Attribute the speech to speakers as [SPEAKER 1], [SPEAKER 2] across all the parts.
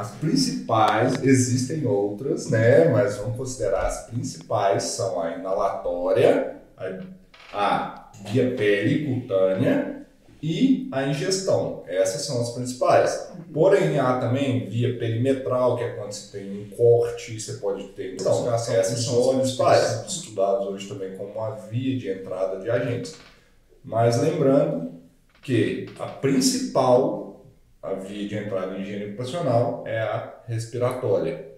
[SPEAKER 1] As principais, existem outras, né? Mas vamos considerar as principais são a inalatória, a via pele cutânea e a ingestão. Essas são as principais. Porém, há também via perimetral, que é quando você tem um corte, você pode ter. Então, assim, essas são as principais, estudadas hoje também como uma via de entrada de agentes. Mas lembrando que a principal, a via de entrada em higiene ocupacional é a respiratória.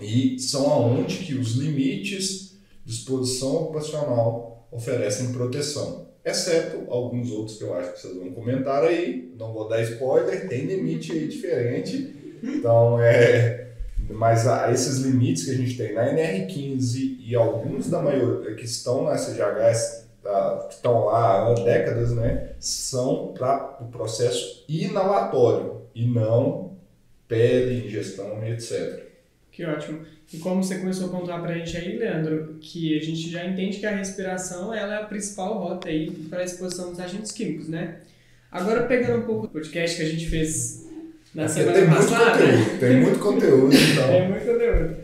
[SPEAKER 1] E são aonde que os limites de exposição ocupacional oferecem proteção exceto alguns outros que eu acho que vocês vão comentar aí. Não vou dar spoiler, tem limite aí diferente. Então, é. Mas a, esses limites que a gente tem na NR15 e alguns da maioria que estão na SGHS, tá, que estão lá há décadas, né, são para o processo inalatório e não pele, ingestão e etc.
[SPEAKER 2] Que ótimo. E como você começou a pontuar para a gente aí, Leandro, que a gente já entende que a respiração ela é a principal rota aí para a exposição dos agentes químicos, né? Agora, pegando um pouco do podcast que a gente fez na é semana
[SPEAKER 1] tem
[SPEAKER 2] passada...
[SPEAKER 1] Muito conteúdo, tem muito conteúdo, então...
[SPEAKER 2] tem muito conteúdo.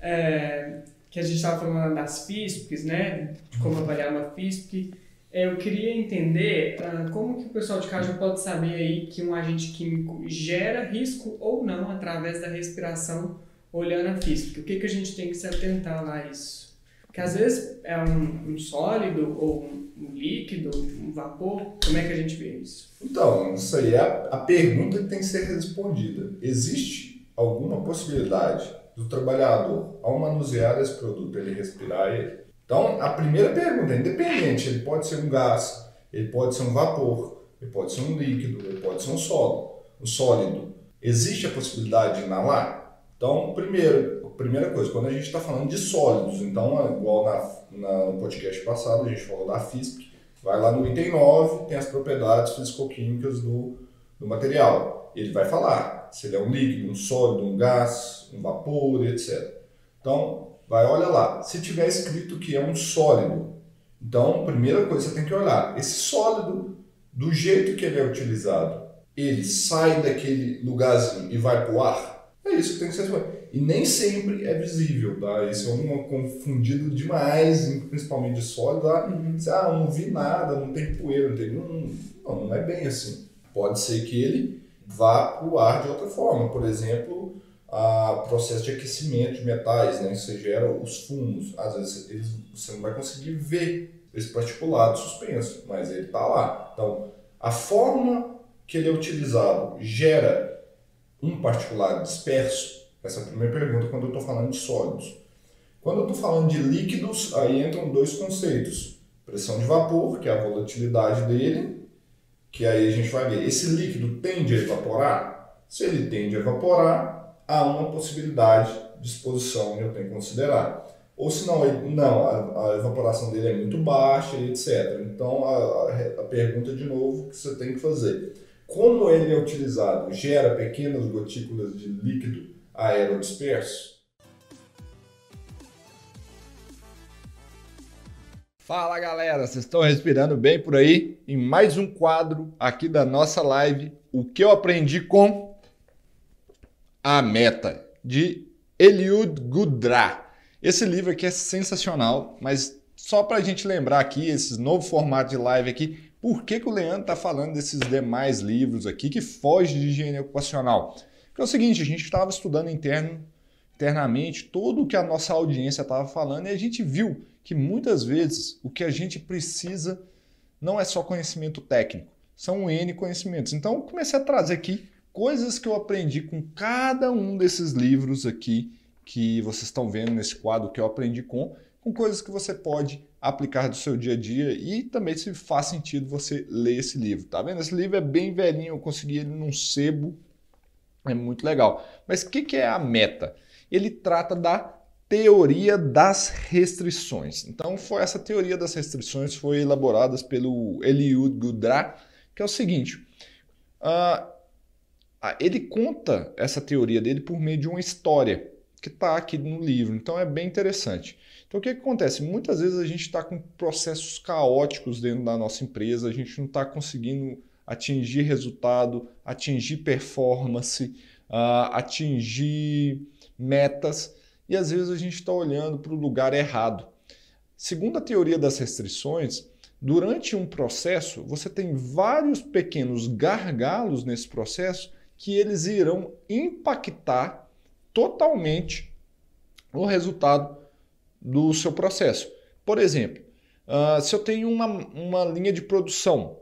[SPEAKER 2] É, que a gente estava falando das FISPs, né? De como avaliar uma FISP. É, eu queria entender uh, como que o pessoal de casa pode saber aí que um agente químico gera risco ou não através da respiração olhando a física. O que, que a gente tem que se atentar lá a isso? Porque às vezes é um, um sólido ou um, um, líquido, um vapor. Como é que a gente vê isso?
[SPEAKER 1] Então, isso aí é a, a pergunta que tem que ser respondida. Existe alguma possibilidade do trabalhador, ao manusear esse produto, ele respirar ele? Então, a primeira pergunta é independente. Ele pode ser um gás, ele pode ser um vapor, ele pode ser um líquido, ele pode ser um sólido. Um sólido. Existe a possibilidade de inalar? Então, primeiro, primeira coisa, quando a gente está falando de sólidos, então, é igual na, na, no podcast passado, a gente falou da FISP, vai lá no item 9, tem as propriedades físico-químicas do, do material. Ele vai falar se ele é um líquido, um sólido, um gás, um vapor, etc. Então, vai, olha lá. Se tiver escrito que é um sólido, então, primeira coisa que você tem que olhar, esse sólido, do jeito que ele é utilizado, ele sai daquele lugarzinho e vai para o ar? É isso que tem que ser E nem sempre é visível, tá? Isso é um confundido demais, principalmente de sólido. Tá? Uhum. Ah, não vi nada, não tem poeira, não tem. Não, não é bem assim. Pode ser que ele vá para o ar de outra forma. Por exemplo, a processo de aquecimento de metais, né? Você gera os fumos. Às vezes eles, você não vai conseguir ver esse particulado suspenso, mas ele está lá. Então, a forma que ele é utilizado gera um particular disperso? Essa é a primeira pergunta quando eu estou falando de sólidos. Quando eu estou falando de líquidos, aí entram dois conceitos. Pressão de vapor, que é a volatilidade dele, que aí a gente vai ver, esse líquido tende a evaporar? Se ele tende a evaporar, há uma possibilidade de exposição que eu tenho que considerar. Ou se não, não a, a evaporação dele é muito baixa etc. Então, a, a pergunta de novo que você tem que fazer como ele é utilizado, gera pequenas gotículas de líquido aerodisperso?
[SPEAKER 3] Fala galera, vocês estão respirando bem por aí? Em mais um quadro aqui da nossa live, o que eu aprendi com a meta de Eliud Gudra. Esse livro aqui é sensacional, mas só para a gente lembrar aqui, esse novo formato de live aqui, por que, que o Leandro está falando desses demais livros aqui que fogem de higiene ocupacional? Porque é o seguinte, a gente estava estudando interno, internamente tudo o que a nossa audiência estava falando e a gente viu que muitas vezes o que a gente precisa não é só conhecimento técnico, são N conhecimentos. Então comecei a trazer aqui coisas que eu aprendi com cada um desses livros aqui que vocês estão vendo nesse quadro que eu aprendi com, com coisas que você pode aplicar do seu dia a dia e também se faz sentido você ler esse livro, tá vendo? Esse livro é bem velhinho, eu consegui ele num sebo, é muito legal. Mas o que, que é a meta? Ele trata da teoria das restrições. Então, foi essa teoria das restrições foi elaborada pelo Eliud Gudra, que é o seguinte: uh, ele conta essa teoria dele por meio de uma história que está aqui no livro. Então, é bem interessante. Então o que, que acontece? Muitas vezes a gente está com processos caóticos dentro da nossa empresa, a gente não está conseguindo atingir resultado, atingir performance,
[SPEAKER 1] uh, atingir metas e às vezes a gente está olhando para o lugar errado. Segundo a teoria das restrições, durante um processo você tem vários pequenos gargalos nesse processo que eles irão impactar totalmente o resultado do seu processo. Por exemplo, uh, se eu tenho uma, uma linha de produção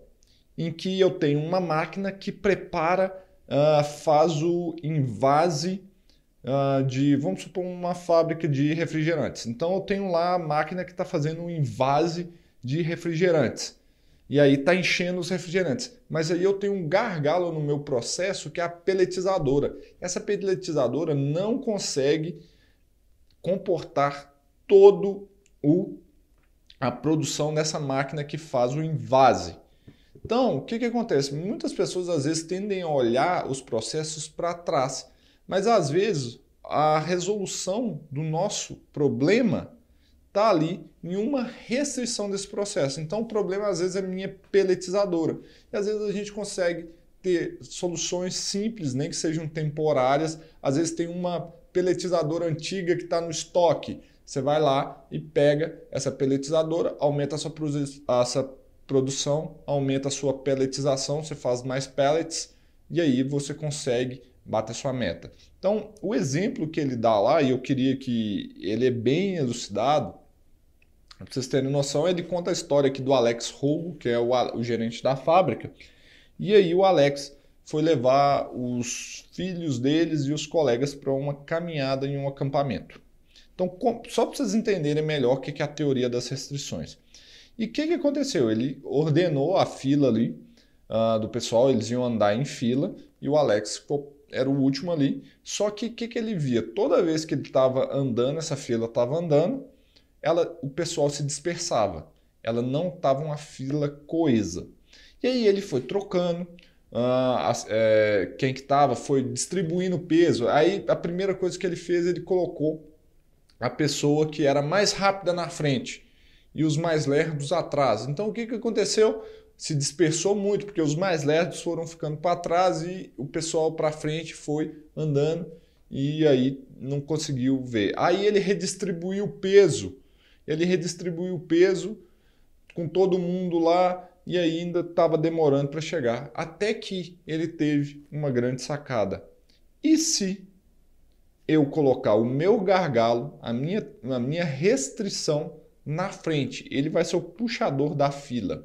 [SPEAKER 1] em que eu tenho uma máquina que prepara, uh, faz o invase uh, de, vamos supor, uma fábrica de refrigerantes. Então eu tenho lá a máquina que está fazendo um invase de refrigerantes. E aí está enchendo os refrigerantes. Mas aí eu tenho um gargalo no meu processo que é a peletizadora. Essa peletizadora não consegue comportar todo o a produção dessa máquina que faz o invase. Então, o que, que acontece? Muitas pessoas às vezes tendem a olhar os processos para trás, mas às vezes a resolução do nosso problema está ali em uma restrição desse processo. Então, o problema às vezes é minha peletizadora. E às vezes a gente consegue ter soluções simples, nem que sejam temporárias. Às vezes tem uma peletizadora antiga que está no estoque. Você vai lá e pega essa peletizadora, aumenta a sua, essa produção, aumenta a sua pelletização, você faz mais pellets e aí você consegue bater sua meta. Então, o exemplo que ele dá lá, e eu queria que ele é bem elucidado, para vocês terem noção, ele conta a história aqui do Alex Rogo, que é o, o gerente da fábrica, e aí o Alex foi levar os filhos deles e os colegas para uma caminhada em um acampamento. Então, só para vocês entenderem melhor o que é a teoria das restrições. E o que, que aconteceu? Ele ordenou a fila ali uh, do pessoal, eles iam andar em fila e o Alex era o último ali. Só que o que, que ele via? Toda vez que ele estava andando, essa fila estava andando, ela, o pessoal se dispersava. Ela não estava uma fila coesa. E aí ele foi trocando, Uh, é, quem que estava foi distribuindo peso. Aí a primeira coisa que ele fez, ele colocou a pessoa que era mais rápida na frente e os mais lerdos atrás. Então o que, que aconteceu? Se dispersou muito, porque os mais lerdos foram ficando para trás e o pessoal para frente foi andando e aí não conseguiu ver. Aí ele redistribuiu o peso. Ele redistribuiu o peso com todo mundo lá e ainda estava demorando para chegar. Até que ele teve uma grande sacada. E se eu colocar o meu gargalo, a minha, a minha restrição na frente. Ele vai ser o puxador da fila.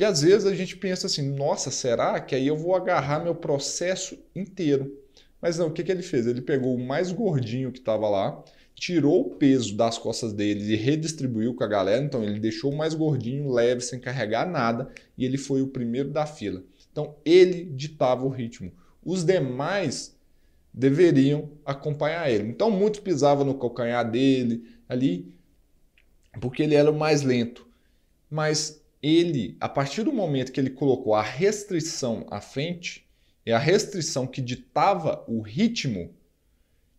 [SPEAKER 1] E às vezes a gente pensa assim: nossa, será que aí eu vou agarrar meu processo inteiro? Mas não, o que, que ele fez? Ele pegou o mais gordinho que estava lá, tirou o peso das costas dele e redistribuiu com a galera. Então ele deixou o mais gordinho, leve, sem carregar nada, e ele foi o primeiro da fila. Então ele ditava o ritmo. Os demais deveriam acompanhar ele. Então muitos pisavam no calcanhar dele ali, porque ele era o mais lento. Mas ele, a partir do momento que ele colocou a restrição à frente, é a restrição que ditava o ritmo,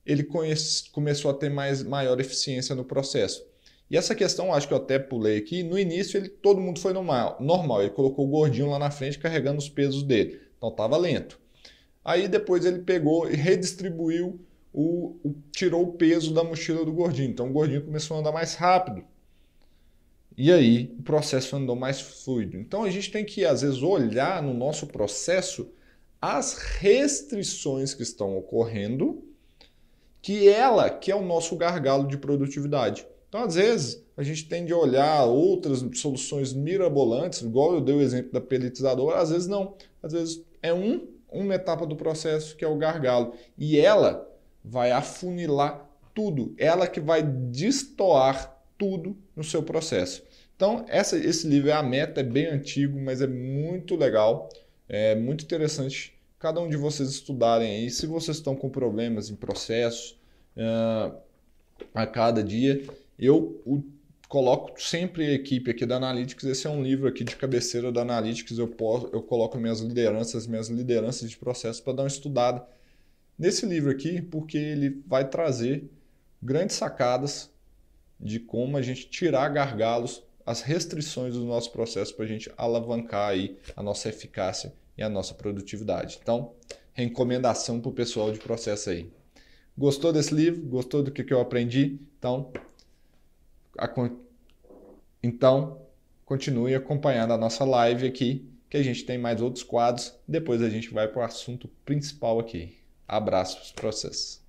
[SPEAKER 1] ele conhece, começou a ter mais, maior eficiência no processo. E essa questão, acho que eu até pulei aqui, no início ele, todo mundo foi normal, normal, ele colocou o gordinho lá na frente carregando os pesos dele, então estava lento. Aí depois ele pegou e redistribuiu, o, o, tirou o peso da mochila do gordinho. Então o gordinho começou a andar mais rápido. E aí o processo andou mais fluido. Então a gente tem que, às vezes, olhar no nosso processo as restrições que estão ocorrendo, que ela que é o nosso gargalo de produtividade. Então, às vezes, a gente tende a olhar outras soluções mirabolantes, igual eu dei o exemplo da pelletizadora, às vezes não. Às vezes é um uma etapa do processo que é o gargalo. E ela vai afunilar tudo, ela que vai destoar tudo no seu processo. Então, essa, esse livro é a meta, é bem antigo, mas é muito legal, é muito interessante cada um de vocês estudarem aí. Se vocês estão com problemas em processo uh, a cada dia, eu o coloco sempre a equipe aqui da Analytics. Esse é um livro aqui de cabeceira da Analytics. Eu, posso, eu coloco minhas lideranças, minhas lideranças de processo para dar uma estudada nesse livro aqui, porque ele vai trazer grandes sacadas de como a gente tirar gargalos, as restrições do nosso processo para a gente alavancar aí a nossa eficácia e a nossa produtividade. Então, recomendação para o pessoal de processo aí. Gostou desse livro? Gostou do que, eu aprendi? Então, a, então, continue acompanhando a nossa live aqui, que a gente tem mais outros quadros. Depois a gente vai para o assunto principal aqui. Abraços para.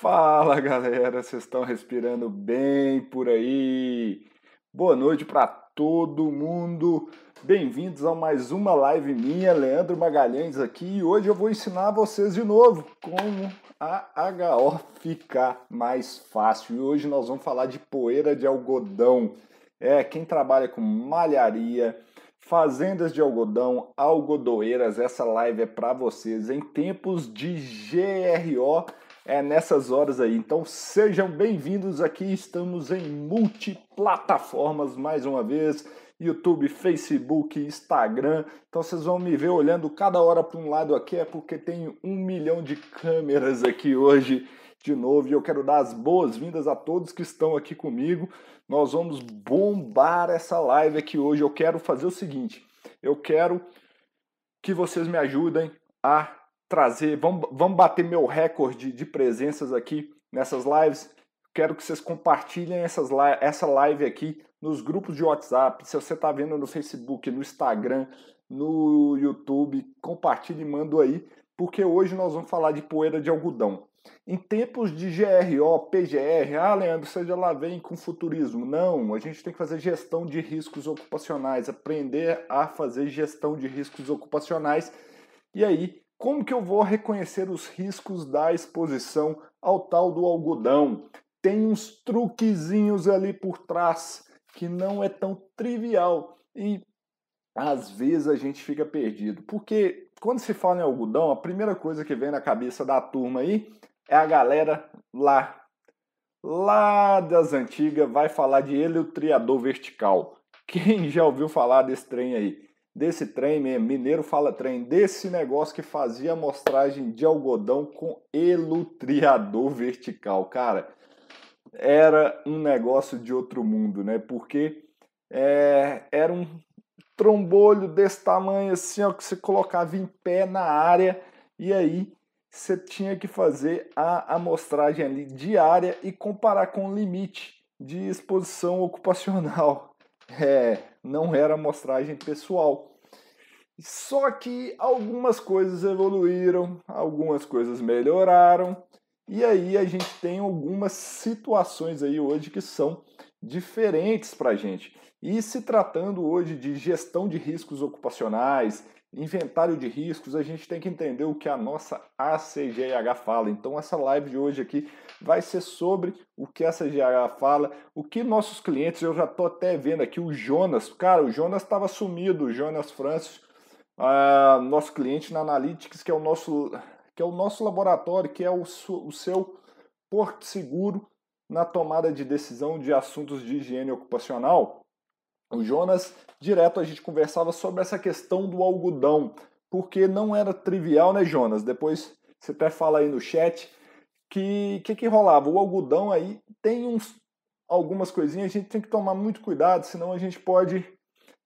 [SPEAKER 1] Fala galera, vocês estão respirando bem por aí? Boa noite para todo mundo. Bem-vindos a mais uma live minha, Leandro Magalhães aqui, e hoje eu vou ensinar vocês de novo como a HO ficar mais fácil. E hoje nós vamos falar de poeira de algodão. É, quem trabalha com malharia, fazendas de algodão, algodoeiras, essa live é para vocês em tempos de GRO, é nessas horas aí. Então sejam bem-vindos aqui, estamos em multiplataformas mais uma vez YouTube, Facebook, Instagram. Então vocês vão me ver olhando cada hora para um lado aqui, é porque tem um milhão de câmeras aqui hoje de novo. E eu quero dar as boas-vindas a todos que estão aqui comigo. Nós vamos bombar essa live aqui hoje. Eu quero fazer o seguinte: eu quero que vocês me ajudem a trazer. Vamos, vamos bater meu recorde de presenças aqui nessas lives. Quero que vocês compartilhem essas, essa live aqui nos grupos de WhatsApp, se você está vendo no Facebook, no Instagram, no YouTube, compartilhe e manda aí, porque hoje nós vamos falar de poeira de algodão. Em tempos de GRO, PGR, ah, Leandro, você já lá vem com futurismo. Não, a gente tem que fazer gestão de riscos ocupacionais, aprender a fazer gestão de riscos ocupacionais. E aí, como que eu vou reconhecer os riscos da exposição ao tal do algodão? Tem uns truquezinhos ali por trás que não é tão trivial e às vezes a gente fica perdido. Porque quando se fala em algodão, a primeira coisa que vem na cabeça da turma aí é a galera lá, lá das antigas, vai falar de heliotriador vertical. Quem já ouviu falar desse trem aí? Desse trem mesmo, mineiro fala trem, desse negócio que fazia amostragem de algodão com elutriador vertical. Cara, era um negócio de outro mundo, né? Porque é, era um trombolho desse tamanho assim, ó, que você colocava em pé na área e aí você tinha que fazer a amostragem ali diária e comparar com o limite de exposição ocupacional. É, não era amostragem pessoal. Só que algumas coisas evoluíram, algumas coisas melhoraram e aí a gente tem algumas situações aí hoje que são diferentes para a gente. E se tratando hoje de gestão de riscos ocupacionais, inventário de riscos, a gente tem que entender o que a nossa ACGH fala. Então essa live de hoje aqui vai ser sobre o que a ACGH fala, o que nossos clientes, eu já estou até vendo aqui o Jonas, cara, o Jonas estava sumido, o Jonas Francis, uh, nosso cliente na Analytics, que é o nosso que é o nosso laboratório, que é o, o seu porto seguro na tomada de decisão de assuntos de higiene ocupacional. O Jonas, direto a gente conversava sobre essa questão do algodão, porque não era trivial, né, Jonas? Depois você até fala aí no chat que que, que rolava. O algodão aí tem uns algumas coisinhas, a gente tem que tomar muito cuidado, senão a gente pode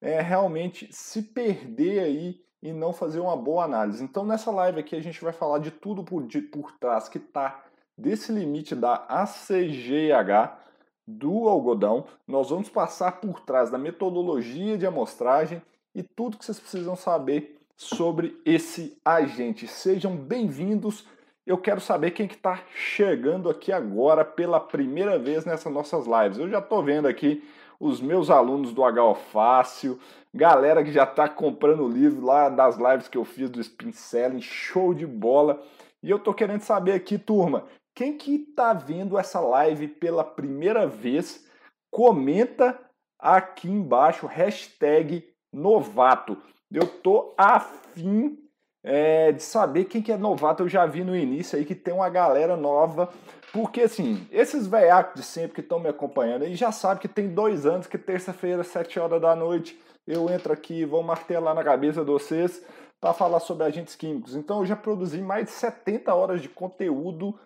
[SPEAKER 1] é, realmente se perder aí e não fazer uma boa análise. Então, nessa live aqui, a gente vai falar de tudo por, de, por trás que está desse limite da ACGH do algodão. Nós vamos passar por trás da metodologia de amostragem e tudo que vocês precisam saber sobre esse agente. Sejam bem-vindos. Eu quero saber quem que está chegando aqui agora pela primeira vez nessas nossas lives. Eu já estou vendo aqui os meus alunos do HO Fácil, galera que já está comprando o livro lá das lives que eu fiz do Spin Selling, show de bola. E eu tô querendo saber aqui, turma, quem que tá vendo essa live pela primeira vez, comenta aqui embaixo, hashtag novato. Eu tô afim é, de saber quem que é novato. Eu já vi no início aí que tem uma galera nova porque, assim, esses velhacos de sempre que estão me acompanhando aí já sabem que tem dois anos que terça-feira, sete horas da noite, eu entro aqui vou martelar na cabeça de vocês para falar sobre agentes químicos. Então, eu já produzi mais de 70 horas de conteúdo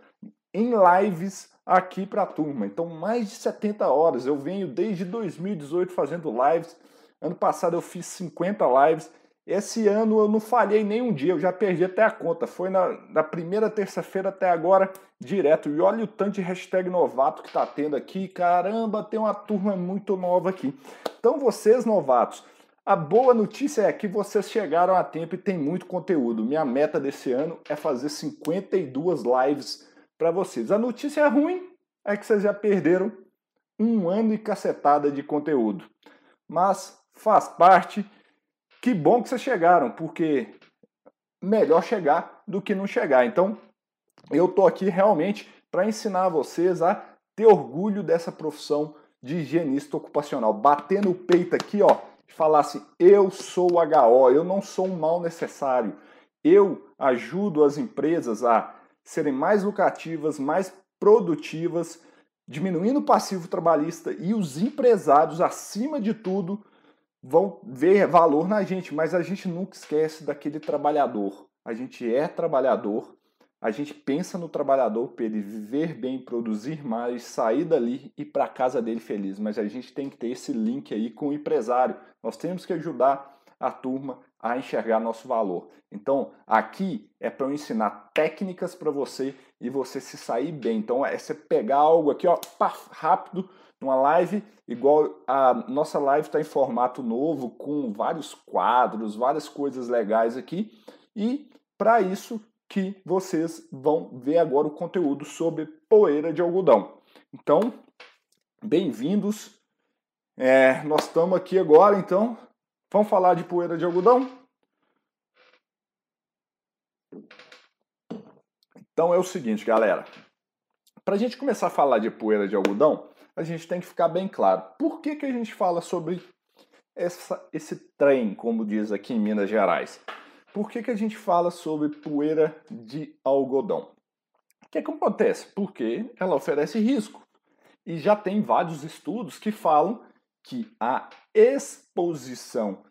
[SPEAKER 1] em lives aqui para a turma. Então, mais de 70 horas. Eu venho desde 2018 fazendo lives. Ano passado eu fiz 50 lives. Esse ano eu não falhei nem um dia, eu já perdi até a conta. Foi na, na primeira terça-feira até agora, direto. E olha o tanto de hashtag novato que tá tendo aqui. Caramba, tem uma turma muito nova aqui. Então, vocês novatos, a boa notícia é que vocês chegaram a tempo e tem muito conteúdo. Minha meta desse ano é fazer 52 lives para vocês. A notícia ruim é que vocês já perderam um ano e cacetada de conteúdo. Mas faz parte que bom que vocês chegaram, porque melhor chegar do que não chegar. Então, eu tô aqui realmente para ensinar vocês a ter orgulho dessa profissão de higienista ocupacional, bater no peito aqui, ó, e falar assim: eu sou HO, eu não sou um mal necessário. Eu ajudo as empresas a serem mais lucrativas, mais produtivas, diminuindo o passivo trabalhista e os empresários, acima de tudo, vão ver valor na gente, mas a gente nunca esquece daquele trabalhador. A gente é trabalhador, a gente pensa no trabalhador para ele viver bem, produzir mais, sair dali e para casa dele feliz. Mas a gente tem que ter esse link aí com o empresário. Nós temos que ajudar a turma a enxergar nosso valor. Então, aqui é para eu ensinar técnicas para você e você se sair bem. Então, é você pegar algo aqui, ó, rápido, numa live, igual a nossa live está em formato novo, com vários quadros, várias coisas legais aqui. E para isso que vocês vão ver agora o conteúdo sobre poeira de algodão. Então, bem-vindos. É, nós estamos aqui agora, então, vamos falar de poeira de algodão? Então é o seguinte, galera. Para a gente começar a falar de poeira de algodão, a gente tem que ficar bem claro. Por que, que a gente fala sobre essa, esse trem, como diz aqui em Minas Gerais? Por que, que a gente fala sobre poeira de algodão? O que, que acontece? Porque ela oferece risco. E já tem vários estudos que falam que a exposição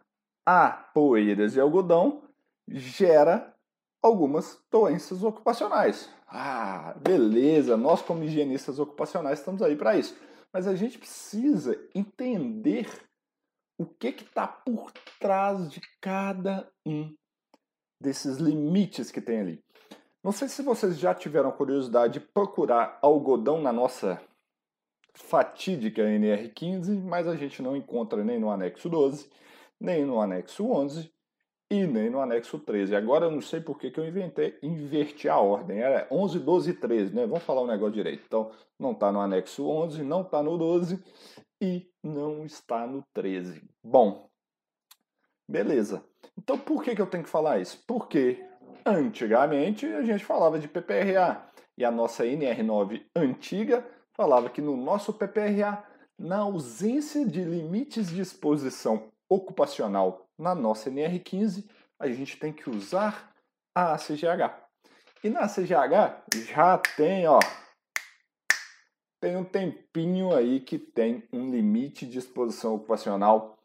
[SPEAKER 1] a poeiras de algodão gera algumas doenças ocupacionais. Ah, beleza, nós como higienistas ocupacionais estamos aí para isso mas a gente precisa entender o que está por trás de cada um desses limites que tem ali. Não sei se vocês já tiveram curiosidade de procurar algodão na nossa fatídica NR15, mas a gente não encontra nem no anexo 12, nem no anexo 11 e nem no anexo 13. Agora eu não sei por que, eu inventei, inverti a ordem. Era 11, 12 e 13, né? Vamos falar o um negócio direito. Então, não está no anexo 11, não está no 12 e não está no 13. Bom, beleza. Então, por que, que eu tenho que falar isso? Porque antigamente a gente falava de PPRA e a nossa NR9 antiga falava que no nosso PPRA, na ausência de limites de exposição ocupacional na nossa NR15, a gente tem que usar a ACGH. E na ACGH já tem, ó, tem um tempinho aí que tem um limite de exposição ocupacional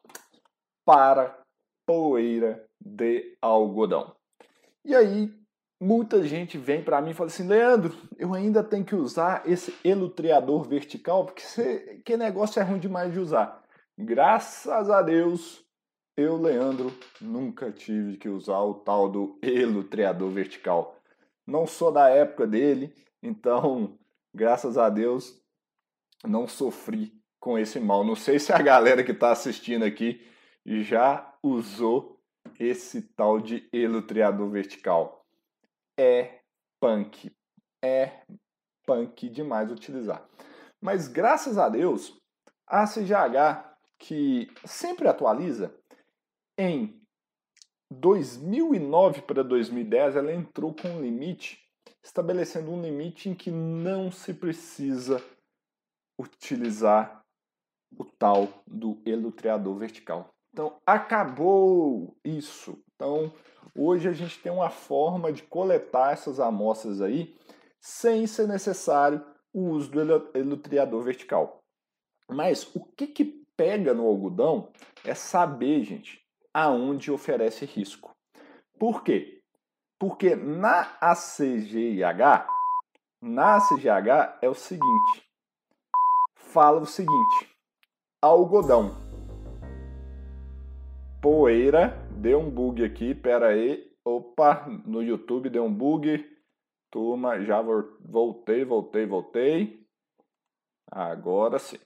[SPEAKER 1] para poeira de algodão. E aí, muita gente vem para mim e fala assim: Leandro, eu ainda tenho que usar esse elutreador vertical, porque esse, que negócio é ruim demais de usar. Graças a Deus, eu, Leandro, nunca tive que usar o tal do elutreador vertical. Não sou da época dele, então, graças a Deus, não sofri com esse mal. Não sei se a galera que está assistindo aqui já usou esse tal de elutreador vertical. É punk. É punk demais utilizar. Mas graças a Deus, a CGH, que sempre atualiza, em 2009 para 2010, ela entrou com um limite, estabelecendo um limite em que não se precisa utilizar o tal do elutreador vertical. Então, acabou isso. Então, hoje a gente tem uma forma de coletar essas amostras aí sem ser necessário o uso do elutreador vertical. Mas o que, que pega no algodão é saber, gente, aonde oferece risco. Por quê? Porque na ACGIH, na ACGH é o seguinte, fala o seguinte, algodão. poeira. Deu um bug aqui, pera aí. Opa, no YouTube deu um bug. Turma, já voltei, voltei, voltei. Agora sim.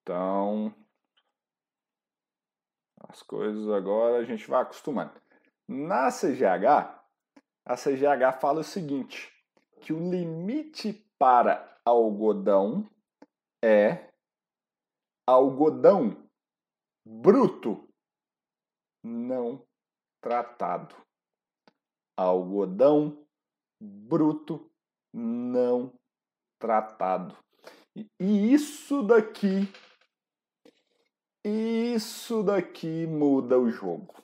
[SPEAKER 1] Então, as coisas agora a gente vai acostumando. Na CGH, a CGH fala o seguinte, que o limite para algodão é algodão bruto não tratado. Algodão bruto não tratado. E isso daqui, isso daqui muda o jogo.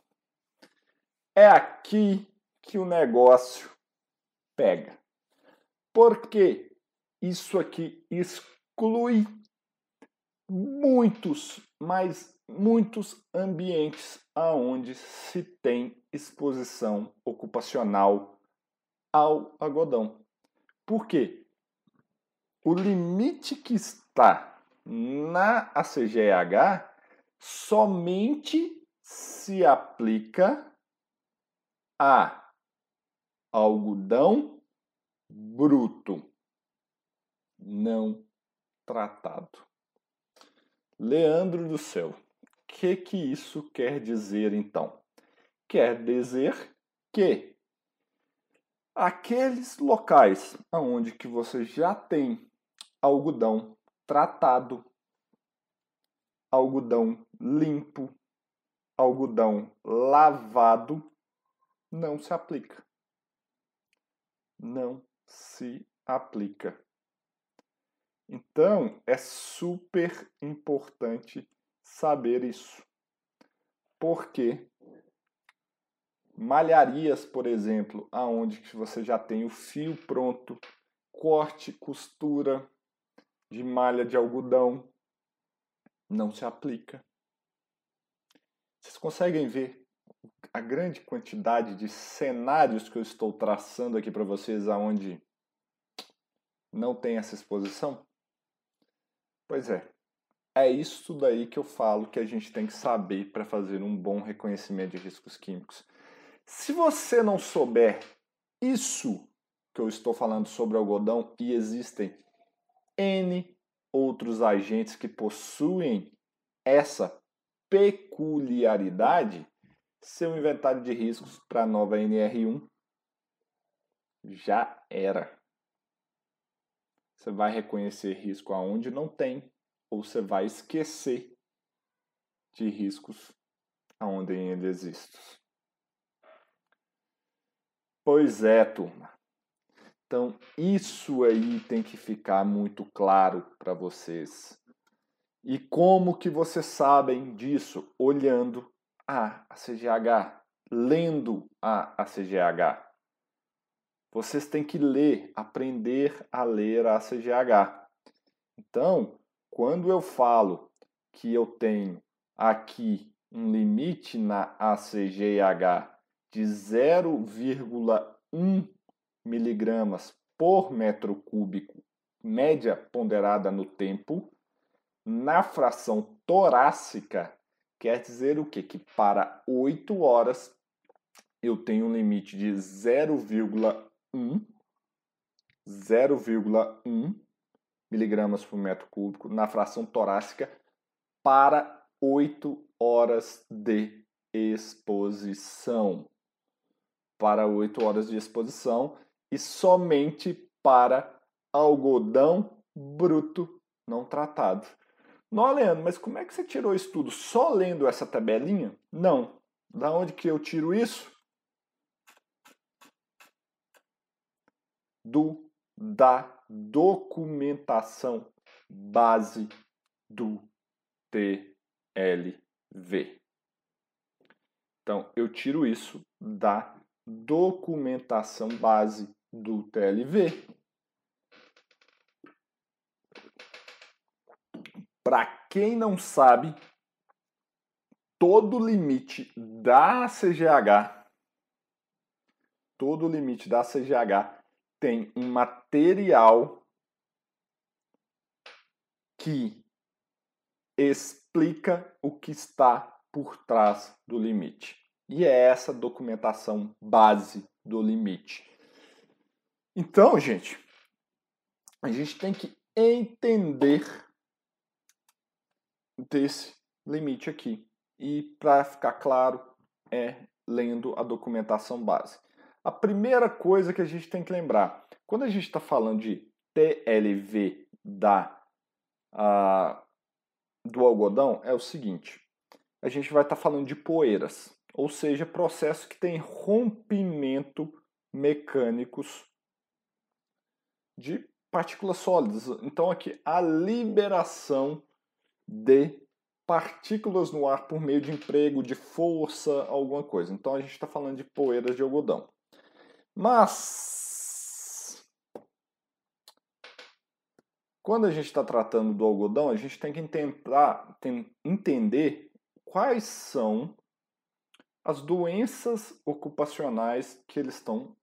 [SPEAKER 1] É aqui que o negócio pega. Porque isso aqui exclui muitos, mas muitos ambientes aonde se tem exposição ocupacional ao algodão. Por quê? O limite que está na ACGH somente se aplica a algodão bruto, não tratado. Leandro do céu, o que, que isso quer dizer então? Quer dizer que aqueles locais onde que você já tem algodão tratado, algodão limpo, algodão lavado, não se aplica. Não se aplica. Então, é super importante saber isso. Porque malharias, por exemplo, aonde você já tem o fio pronto, corte, costura de malha de algodão, não se aplica. Vocês conseguem ver a grande quantidade de cenários que eu estou traçando aqui para vocês aonde não tem essa exposição? Pois é. É isso daí que eu falo que a gente tem que saber para fazer um bom reconhecimento de riscos químicos. Se você não souber isso que eu estou falando sobre algodão e existem N outros agentes que possuem essa peculiaridade, seu inventário de riscos para a nova NR1 já era. Você vai reconhecer risco aonde não tem, ou você vai esquecer de riscos aonde ainda existem. Pois é, turma. Então, isso aí tem que ficar muito claro para vocês. E como que vocês sabem disso? Olhando a CGH, lendo a CGH. Vocês têm que ler, aprender a ler a CGH. Então, quando eu falo que eu tenho aqui um limite na ACGH de 0,1 miligramas por metro cúbico, média ponderada no tempo, na fração torácica, quer dizer o quê? Que para 8 horas eu tenho um limite de 0,1 0,1 miligramas por metro cúbico na fração torácica para 8 horas de exposição. Para 8 horas de exposição e somente para algodão bruto não tratado. Não, Leandro, mas como é que você tirou isso tudo? Só lendo essa tabelinha? Não. Da onde que eu tiro isso? Do da documentação base do TLV. Então, eu tiro isso da documentação base do TLV. Para quem não sabe, todo limite da CGH, todo limite da CGH tem um material que explica o que está por trás do limite. E é essa documentação base do limite. Então, gente, a gente tem que entender desse limite aqui. E para ficar claro, é lendo a documentação base. A primeira coisa que a gente tem que lembrar, quando a gente está falando de TLV da, a, do algodão, é o seguinte: a gente vai estar tá falando de poeiras, ou seja, processo que tem rompimento mecânicos de partículas sólidas. Então, aqui, a liberação de partículas no ar por meio de emprego de força, alguma coisa. Então, a gente está falando de poeiras de algodão. Mas, quando a gente está tratando do algodão, a gente tem que tentar entender quais são as doenças ocupacionais que eles estão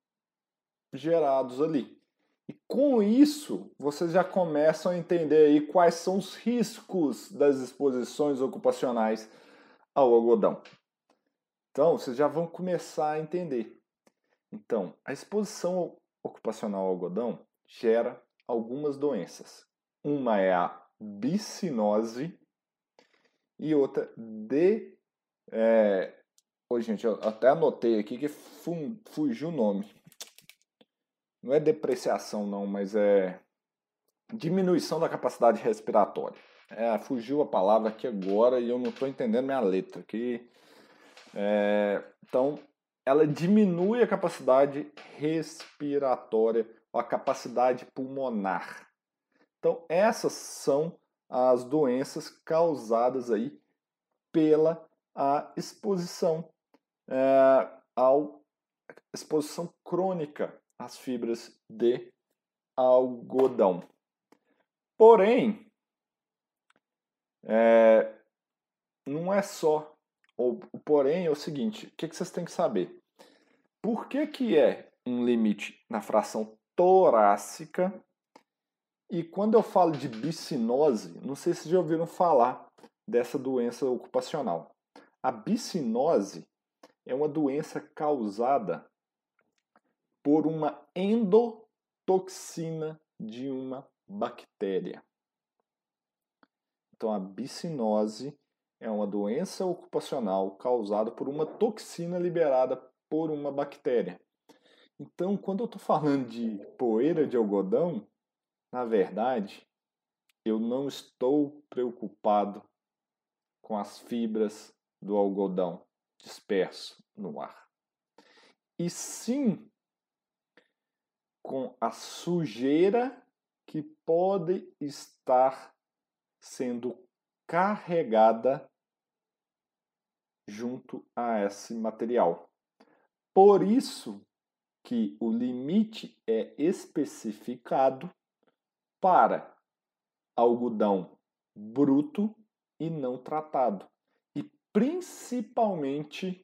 [SPEAKER 1] gerados ali. E com isso, vocês já começam a entender aí quais são os riscos das exposições ocupacionais ao algodão. Então, vocês já vão começar a entender. Então, a exposição ocupacional ao algodão gera algumas doenças. Uma é a bicinose e outra de. É... Gente, eu até anotei aqui que fugiu o nome não é depreciação não, mas é diminuição da capacidade respiratória. É, fugiu a palavra aqui agora e eu não estou entendendo minha letra aqui. É, então, ela diminui a capacidade respiratória, a capacidade pulmonar. Então, essas são as doenças causadas aí pela a exposição é, ao exposição crônica as fibras de algodão. Porém, é, não é só. O, porém é o seguinte: o que, que vocês têm que saber? Por que, que é um limite na fração torácica? E quando eu falo de bicinose, não sei se já ouviram falar dessa doença ocupacional. A bicinose é uma doença causada por uma endotoxina de uma bactéria. Então, a bicinose é uma doença ocupacional causada por uma toxina liberada por uma bactéria. Então, quando eu estou falando de poeira de algodão, na verdade, eu não estou preocupado com as fibras do algodão disperso no ar. E sim com a sujeira que pode estar sendo carregada junto a esse material. Por isso que o limite é especificado para algodão bruto e não tratado. E principalmente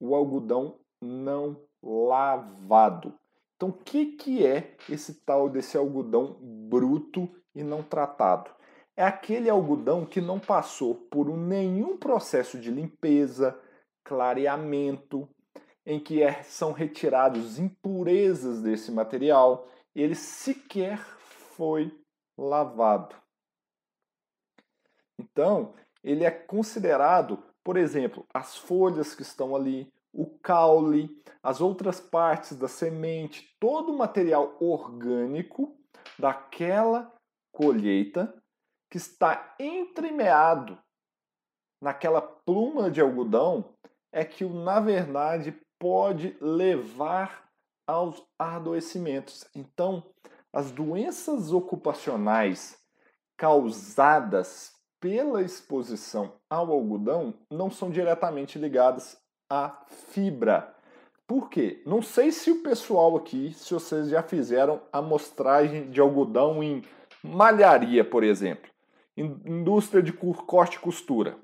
[SPEAKER 1] o algodão não lavado. Então, o que, que é esse tal desse algodão bruto e não tratado? É aquele algodão que não passou por nenhum processo de limpeza, clareamento, em que é, são retirados impurezas desse material, ele sequer foi lavado. Então, ele é considerado, por exemplo, as folhas que estão ali, o caule, as outras partes da semente, todo o material orgânico daquela colheita que está entremeado naquela pluma de algodão é que, na verdade, pode levar aos adoecimentos. Então, as doenças ocupacionais causadas pela exposição ao algodão não são diretamente ligadas a fibra. Por quê? Não sei se o pessoal aqui, se vocês já fizeram amostragem de algodão em malharia, por exemplo, indústria de corte e costura.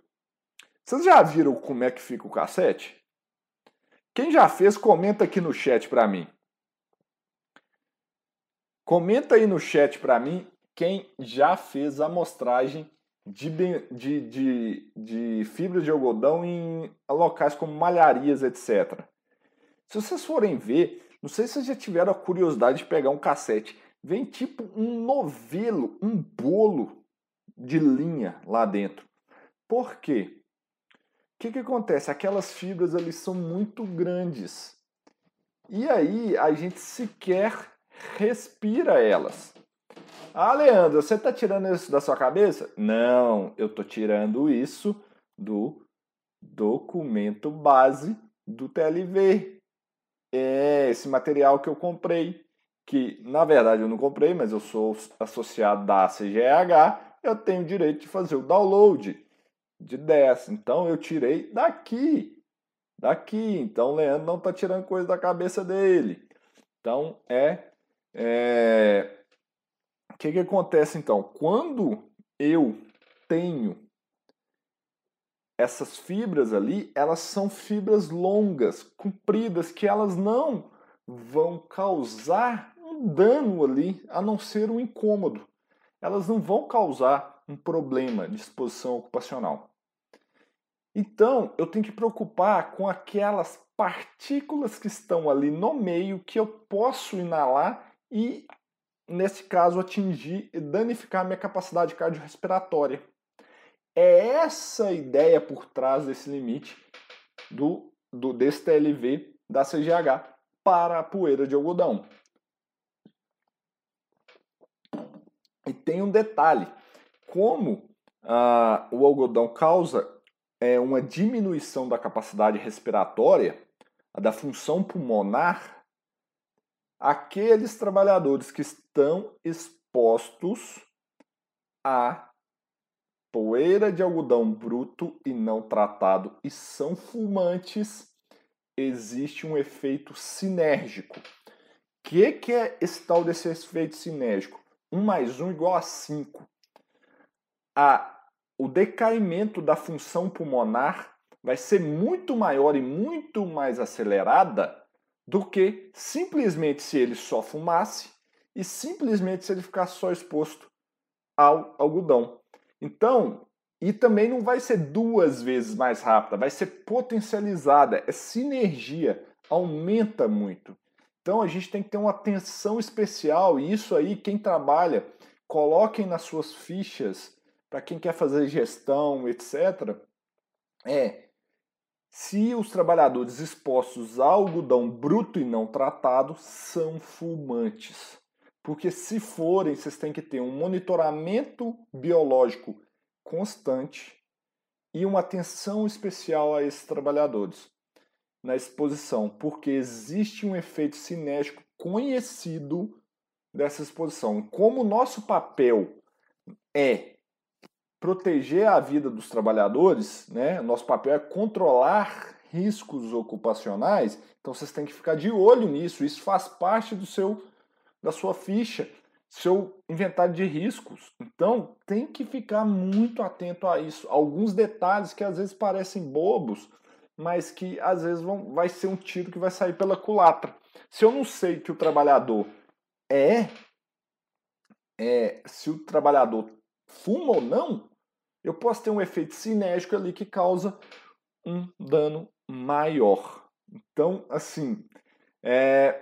[SPEAKER 1] Vocês já viram como é que fica o cassete? Quem já fez, comenta aqui no chat para mim. Comenta aí no chat para mim quem já fez a amostragem de, de, de, de fibra de algodão em locais como malharias, etc. Se vocês forem ver, não sei se vocês já tiveram a curiosidade de pegar um cassete, vem tipo um novelo, um bolo de linha lá dentro. Por quê? Que, que acontece? Aquelas fibras ali são muito grandes. E aí a gente sequer respira elas. Ah, Leandro, você está tirando isso da sua cabeça? Não, eu estou tirando isso do documento base do TLV. É esse material que eu comprei, que na verdade eu não comprei, mas eu sou associado da CGH, eu tenho direito de fazer o download de 10. Então eu tirei daqui. Daqui. Então o Leandro não está tirando coisa da cabeça dele. Então é. é... O que, que acontece então? Quando eu tenho essas fibras ali, elas são fibras longas, compridas, que elas não vão causar um dano ali, a não ser um incômodo. Elas não vão causar um problema de exposição ocupacional. Então, eu tenho que preocupar com aquelas partículas que estão ali no meio que eu posso inalar e, nesse caso, atingir e danificar minha capacidade cardiorrespiratória. É essa a ideia por trás desse limite do, do desse TLV da CGH para a poeira de algodão. E tem um detalhe: como ah, o algodão causa é, uma diminuição da capacidade respiratória, da função pulmonar, aqueles trabalhadores que estão expostos a poeira de algodão bruto e não tratado e são fumantes, existe um efeito sinérgico. O que, que é esse tal desse efeito sinérgico? 1 mais 1 igual a 5. A o decaimento da função pulmonar vai ser muito maior e muito mais acelerada do que simplesmente se ele só fumasse e simplesmente se ele ficasse só exposto ao algodão. Então, e também não vai ser duas vezes mais rápida, vai ser potencializada, é sinergia, aumenta muito. Então a gente tem que ter uma atenção especial e isso aí quem trabalha, coloquem nas suas fichas para quem quer fazer gestão, etc., é se os trabalhadores expostos a algodão bruto e não tratado são fumantes. Porque se forem, vocês têm que ter um monitoramento biológico constante e uma atenção especial a esses trabalhadores na exposição, porque existe um efeito cinético conhecido dessa exposição. Como o nosso papel é proteger a vida dos trabalhadores, né? Nosso papel é controlar riscos ocupacionais. Então vocês têm que ficar de olho nisso. Isso faz parte do seu da sua ficha, seu inventário de riscos. Então tem que ficar muito atento a isso. Alguns detalhes que às vezes parecem bobos, mas que às vezes vão, vai ser um tiro que vai sair pela culatra. Se eu não sei que o trabalhador é, é se o trabalhador fuma ou não, eu posso ter um efeito cinético ali que causa um dano maior. Então, assim, é,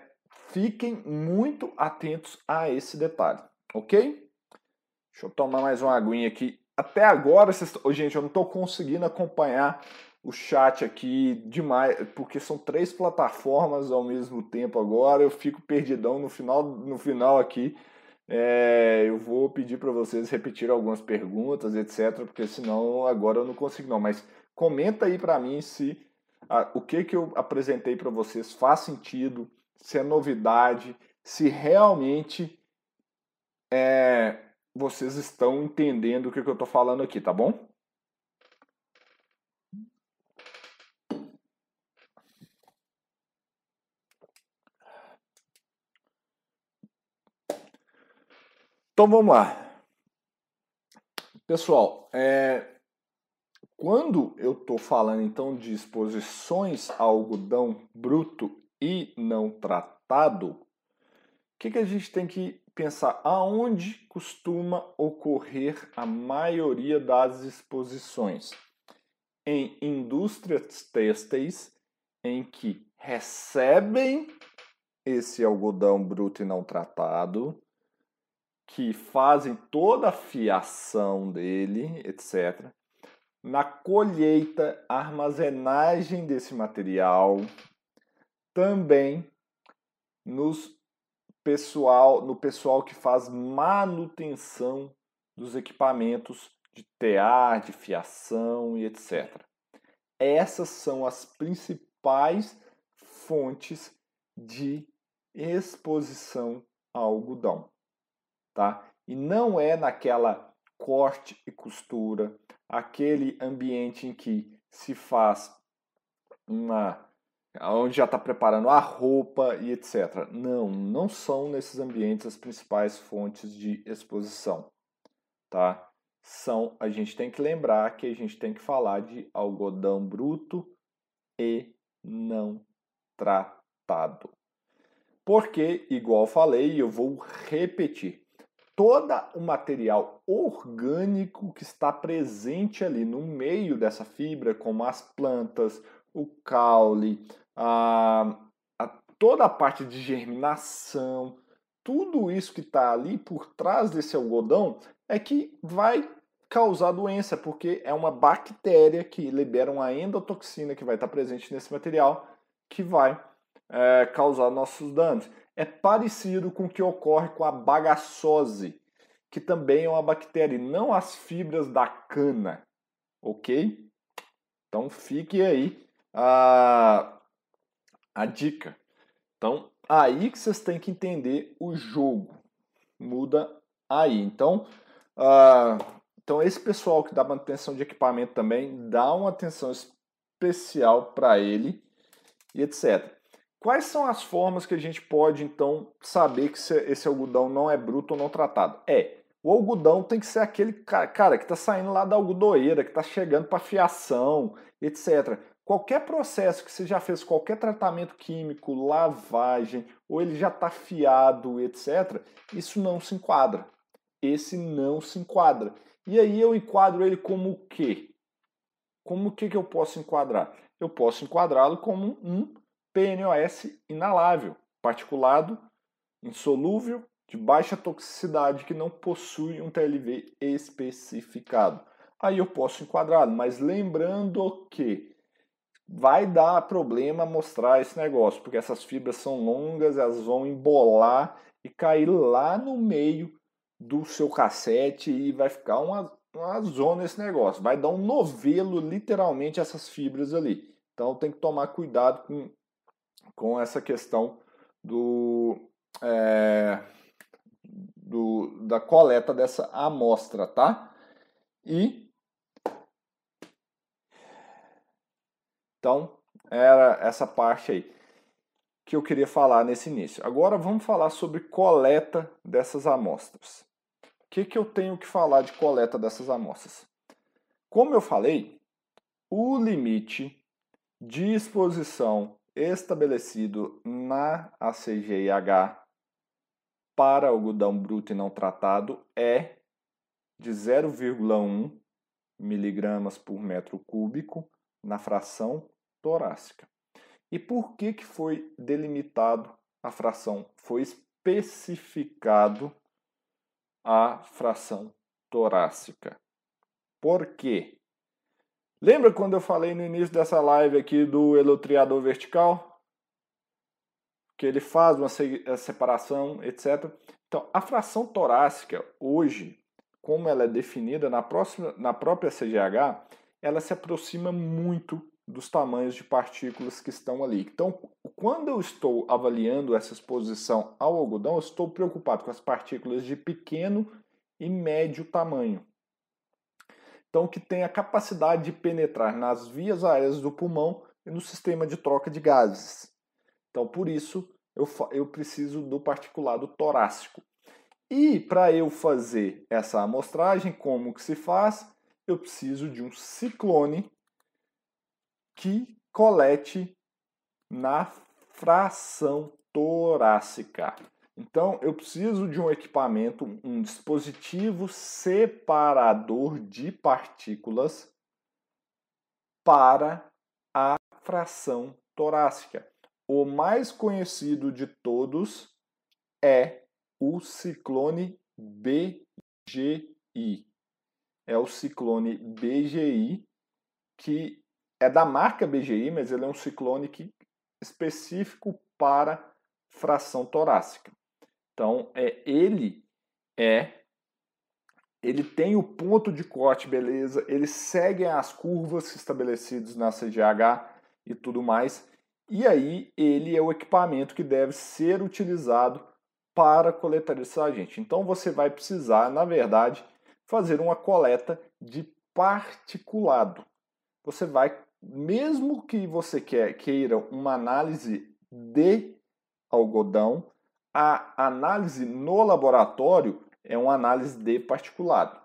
[SPEAKER 1] fiquem muito atentos a esse detalhe, ok? Deixa eu tomar mais uma aguinha aqui. Até agora, vocês... gente, eu não estou conseguindo acompanhar o chat aqui demais, porque são três plataformas ao mesmo tempo agora. Eu fico perdidão no final, no final aqui. É, eu vou pedir para vocês repetir algumas perguntas, etc, porque senão agora eu não consigo não. Mas comenta aí para mim se a, o que que eu apresentei para vocês faz sentido, se é novidade, se realmente é, vocês estão entendendo o que, que eu estou falando aqui, tá bom? Então vamos lá. Pessoal, é, quando eu estou falando então de exposições a algodão bruto e não tratado, o que, que a gente tem que pensar aonde costuma ocorrer a maioria das exposições. Em indústrias têxteis em que recebem esse algodão bruto e não tratado, que fazem toda a fiação dele, etc. Na colheita, armazenagem desse material, também nos pessoal, no pessoal que faz manutenção dos equipamentos de tear, de fiação e etc. Essas são as principais fontes de exposição ao algodão, tá? E não é naquela corte e costura, aquele ambiente em que se faz uma onde já está preparando a roupa e etc. Não, não são nesses ambientes as principais fontes de exposição, tá? São, a gente tem que lembrar que a gente tem que falar de algodão bruto e não tratado. Porque, igual falei, eu vou repetir, todo o material orgânico que está presente ali no meio dessa fibra, como as plantas, o caule, a, a, toda a parte de germinação, tudo isso que está ali por trás desse algodão é que vai causar doença, porque é uma bactéria que libera uma endotoxina que vai estar presente nesse material que vai é, causar nossos danos. É parecido com o que ocorre com a bagaçose, que também é uma bactéria, não as fibras da cana, ok? Então fique aí a, a dica. Então, aí que vocês têm que entender o jogo. Muda aí. Então, uh, então esse pessoal que dá manutenção de equipamento também, dá uma atenção especial para ele e etc. Quais são as formas que a gente pode, então, saber que esse algodão não é bruto ou não tratado? É, o algodão tem que ser aquele cara que está saindo lá da algodoeira, que está chegando para fiação, etc. Qualquer processo que você já fez, qualquer tratamento químico, lavagem, ou ele já está fiado, etc., isso não se enquadra. Esse não se enquadra. E aí eu enquadro ele como o quê? Como o que, que eu posso enquadrar? Eu posso enquadrá-lo como um PNOS inalável, particulado, insolúvel, de baixa toxicidade que não possui um TLV especificado. Aí eu posso enquadrá-lo, mas lembrando que vai dar problema mostrar esse negócio, porque essas fibras são longas, elas vão embolar e cair lá no meio do seu cassete e vai ficar uma, uma zona esse negócio. Vai dar um novelo, literalmente, essas fibras ali. Então tem que tomar cuidado com, com essa questão do, é, do, da coleta dessa amostra, tá? E Então, era essa parte aí que eu queria falar nesse início. Agora vamos falar sobre coleta dessas amostras. O que, que eu tenho que falar de coleta dessas amostras? Como eu falei, o limite de exposição estabelecido na ACGIH para algodão bruto e não tratado é de 0,1 miligramas por metro cúbico na fração torácica. E por que, que foi delimitado a fração? Foi especificado a fração torácica. Por quê? Lembra quando eu falei no início dessa live aqui do elotriador vertical? Que ele faz uma separação, etc. Então, a fração torácica, hoje, como ela é definida na, próxima, na própria CGH, ela se aproxima muito dos tamanhos de partículas que estão ali. Então, quando eu estou avaliando essa exposição ao algodão, eu estou preocupado com as partículas de pequeno e médio tamanho. Então, que tem a capacidade de penetrar nas vias aéreas do pulmão e no sistema de troca de gases. Então, por isso, eu, eu preciso do particulado torácico. E para eu fazer essa amostragem, como que se faz? eu preciso de um ciclone que colete na fração torácica. Então, eu preciso de um equipamento, um dispositivo separador de partículas para a fração torácica. O mais conhecido de todos é o ciclone BGI. É o ciclone BGI, que é da marca BGI, mas ele é um ciclone que, específico para fração torácica. Então, é, ele é ele tem o ponto de corte, beleza, ele segue as curvas estabelecidas na CGH e tudo mais. E aí, ele é o equipamento que deve ser utilizado para coletar esse agente. Então, você vai precisar, na verdade, fazer uma coleta de particulado. Você vai, mesmo que você queira uma análise de algodão, a análise no laboratório é uma análise de particulado.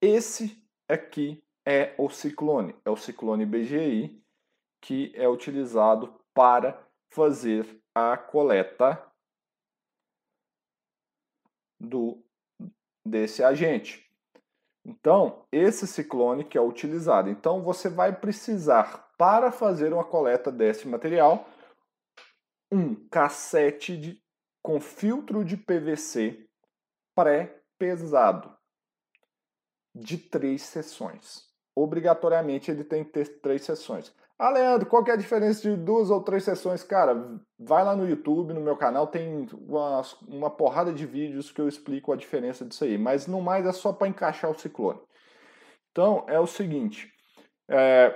[SPEAKER 1] Esse aqui é o ciclone, é o ciclone BGI, que é utilizado para fazer a coleta do desse agente. Então, esse ciclone que é utilizado. Então, você vai precisar, para fazer uma coleta desse material, um cassete de, com filtro de PVC pré-pesado de três sessões. Obrigatoriamente ele tem que ter três sessões. Ah, Leandro, qual que é a diferença de duas ou três sessões? Cara, vai lá no YouTube, no meu canal, tem uma, uma porrada de vídeos que eu explico a diferença disso aí. Mas no mais é só para encaixar o ciclone. Então é o seguinte: é,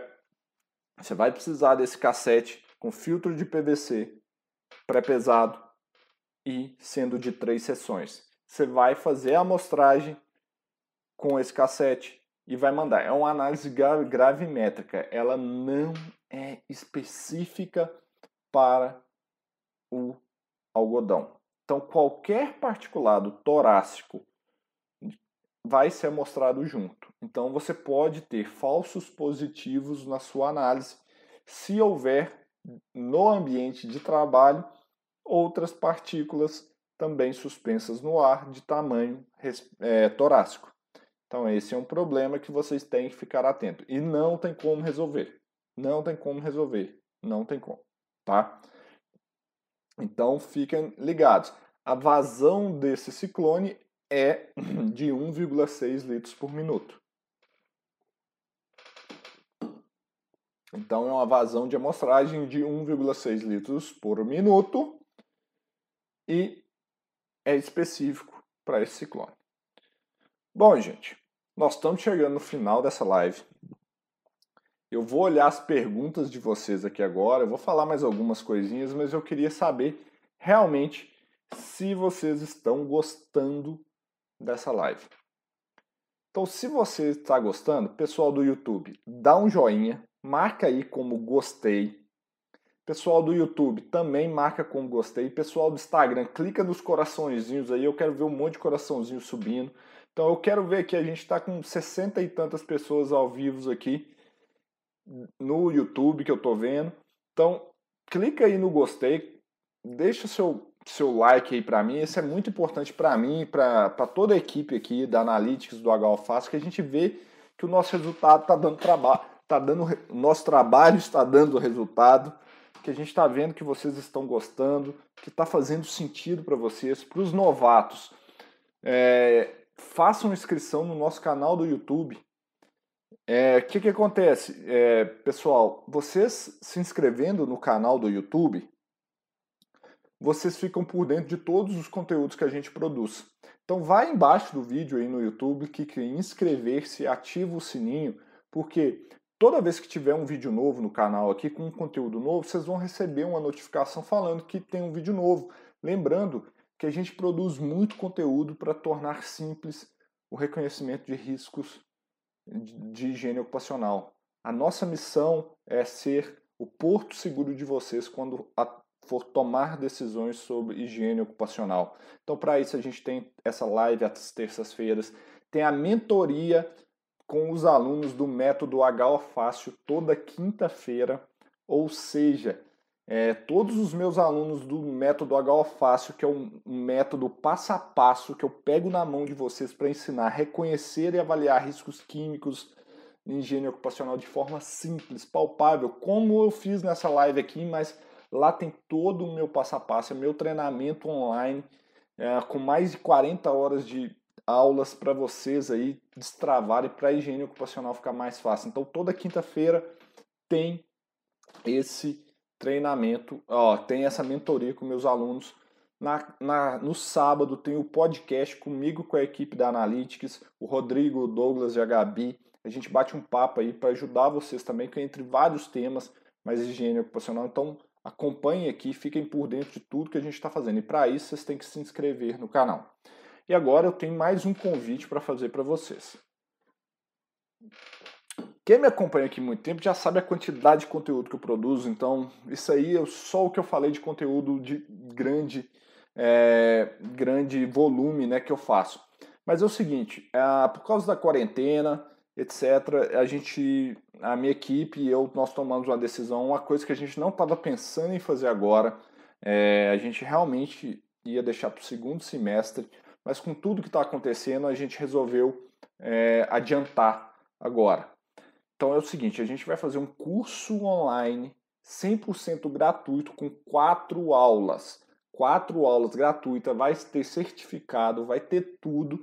[SPEAKER 1] você vai precisar desse cassete com filtro de PVC pré-pesado e sendo de três sessões. Você vai fazer a amostragem com esse cassete e vai mandar. É uma análise gravimétrica, ela não é específica para o algodão. Então, qualquer particulado torácico vai ser mostrado junto. Então, você pode ter falsos positivos na sua análise se houver no ambiente de trabalho outras partículas também suspensas no ar de tamanho é, torácico. Então, esse é um problema que vocês têm que ficar atento. E não tem como resolver. Não tem como resolver. Não tem como. Tá? Então, fiquem ligados. A vazão desse ciclone é de 1,6 litros por minuto. Então, é uma vazão de amostragem de 1,6 litros por minuto e é específico para esse ciclone. Bom, gente, nós estamos chegando no final dessa live. Eu vou olhar as perguntas de vocês aqui agora, eu vou falar mais algumas coisinhas, mas eu queria saber realmente se vocês estão gostando dessa live. Então, se você está gostando, pessoal do YouTube, dá um joinha, marca aí como gostei, Pessoal do YouTube também marca como gostei. Pessoal do Instagram, clica nos coraçõezinhos aí. Eu quero ver um monte de coraçãozinho subindo. Então eu quero ver que a gente está com 60 e tantas pessoas ao vivo aqui no YouTube que eu tô vendo. Então clica aí no gostei, deixa seu seu like aí para mim. Isso é muito importante para mim, para toda a equipe aqui da Analytics do HOFAS, que a gente vê que o nosso resultado está dando trabalho, tá dando nosso trabalho está dando resultado que a gente está vendo que vocês estão gostando, que está fazendo sentido para vocês. Para os novatos, é, façam inscrição no nosso canal do YouTube. O é, que, que acontece, é, pessoal? Vocês se inscrevendo no canal do YouTube, vocês ficam por dentro de todos os conteúdos que a gente produz. Então vai embaixo do vídeo aí no YouTube, clique em inscrever-se, ativa o sininho, porque Toda vez que tiver um vídeo novo no canal aqui com um conteúdo novo, vocês vão receber uma notificação falando que tem um vídeo novo. Lembrando que a gente produz muito conteúdo para tornar simples o reconhecimento de riscos de higiene ocupacional. A nossa missão é ser o porto seguro de vocês quando for tomar decisões sobre higiene ocupacional. Então, para isso, a gente tem essa live às terças-feiras, tem a mentoria com os alunos do método HO Fácil toda quinta-feira, ou seja, é, todos os meus alunos do método HO Fácil, que é um, método passo a passo que eu pego na mão de vocês para ensinar a reconhecer e avaliar riscos químicos em engenharia ocupacional de forma simples, palpável, como eu fiz nessa live aqui, mas lá tem todo o meu passo a passo, é meu treinamento online, é, com mais de 40 horas de aulas para vocês aí destravarem para a higiene ocupacional ficar mais fácil. Então toda quinta-feira tem esse treinamento, ó, tem essa mentoria com meus alunos. Na, na, no sábado tem o podcast comigo com a equipe da Analytics, o Rodrigo, o Douglas e a Gabi. A gente bate um papo aí para ajudar vocês também, que é entre vários temas, mais higiene ocupacional. Então acompanhem aqui, fiquem por dentro de tudo que a gente está fazendo. E para isso vocês têm que se inscrever no canal. E agora eu tenho mais um convite para fazer para vocês. Quem me acompanha aqui muito tempo já sabe a quantidade de conteúdo que eu produzo, então isso aí é só o que eu falei de conteúdo de grande, é, grande volume né, que eu faço. Mas é o seguinte, é, por causa da quarentena, etc., a gente, a minha equipe e eu, nós tomamos uma decisão, uma coisa que a gente não estava pensando em fazer agora, é, a gente realmente ia deixar para o segundo semestre, mas com tudo que está acontecendo, a gente resolveu é, adiantar agora. Então é o seguinte, a gente vai fazer um curso online 100% gratuito com quatro aulas. Quatro aulas gratuitas, vai ter certificado, vai ter tudo